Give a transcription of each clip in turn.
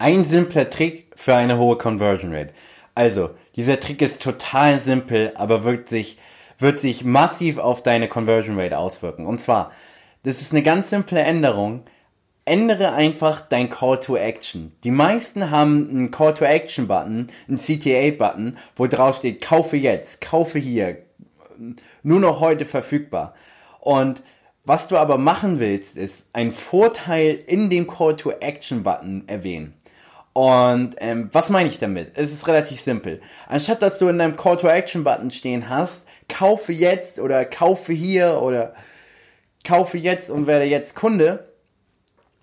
Ein simpler Trick für eine hohe Conversion Rate. Also, dieser Trick ist total simpel, aber wird sich, wird sich massiv auf deine Conversion Rate auswirken. Und zwar, das ist eine ganz simple Änderung. Ändere einfach dein Call to Action. Die meisten haben einen Call to Action Button, einen CTA Button, wo drauf steht, kaufe jetzt, kaufe hier, nur noch heute verfügbar. Und was du aber machen willst, ist einen Vorteil in dem Call to Action Button erwähnen. Und ähm, was meine ich damit? Es ist relativ simpel. Anstatt dass du in deinem Call to Action Button stehen hast, kaufe jetzt oder kaufe hier oder kaufe jetzt und werde jetzt Kunde,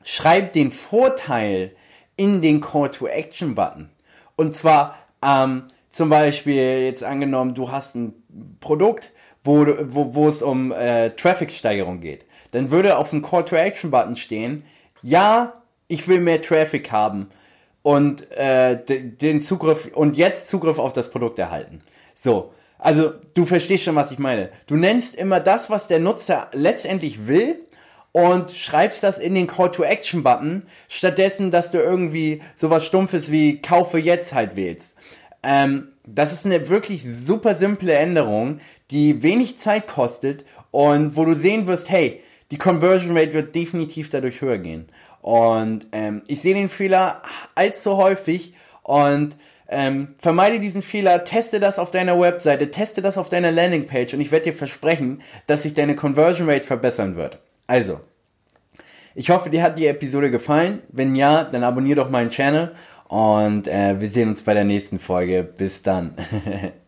schreib den Vorteil in den Call to Action Button. Und zwar ähm, zum Beispiel jetzt angenommen, du hast ein Produkt, wo, wo, wo es um äh, Traffic-Steigerung geht. Dann würde auf dem Call to Action Button stehen, ja, ich will mehr Traffic haben und äh, den Zugriff und jetzt Zugriff auf das Produkt erhalten. So, also du verstehst schon, was ich meine. Du nennst immer das, was der Nutzer letztendlich will und schreibst das in den Call to Action Button, stattdessen, dass du irgendwie sowas Stumpfes wie kaufe jetzt halt wählst. Ähm, das ist eine wirklich super simple Änderung, die wenig Zeit kostet und wo du sehen wirst, hey, die Conversion Rate wird definitiv dadurch höher gehen. Und ähm, ich sehe den Fehler allzu häufig und ähm, vermeide diesen Fehler, teste das auf deiner Webseite, teste das auf deiner Landingpage und ich werde dir versprechen, dass sich deine Conversion Rate verbessern wird. Also, ich hoffe, dir hat die Episode gefallen. Wenn ja, dann abonniere doch meinen Channel und äh, wir sehen uns bei der nächsten Folge. Bis dann.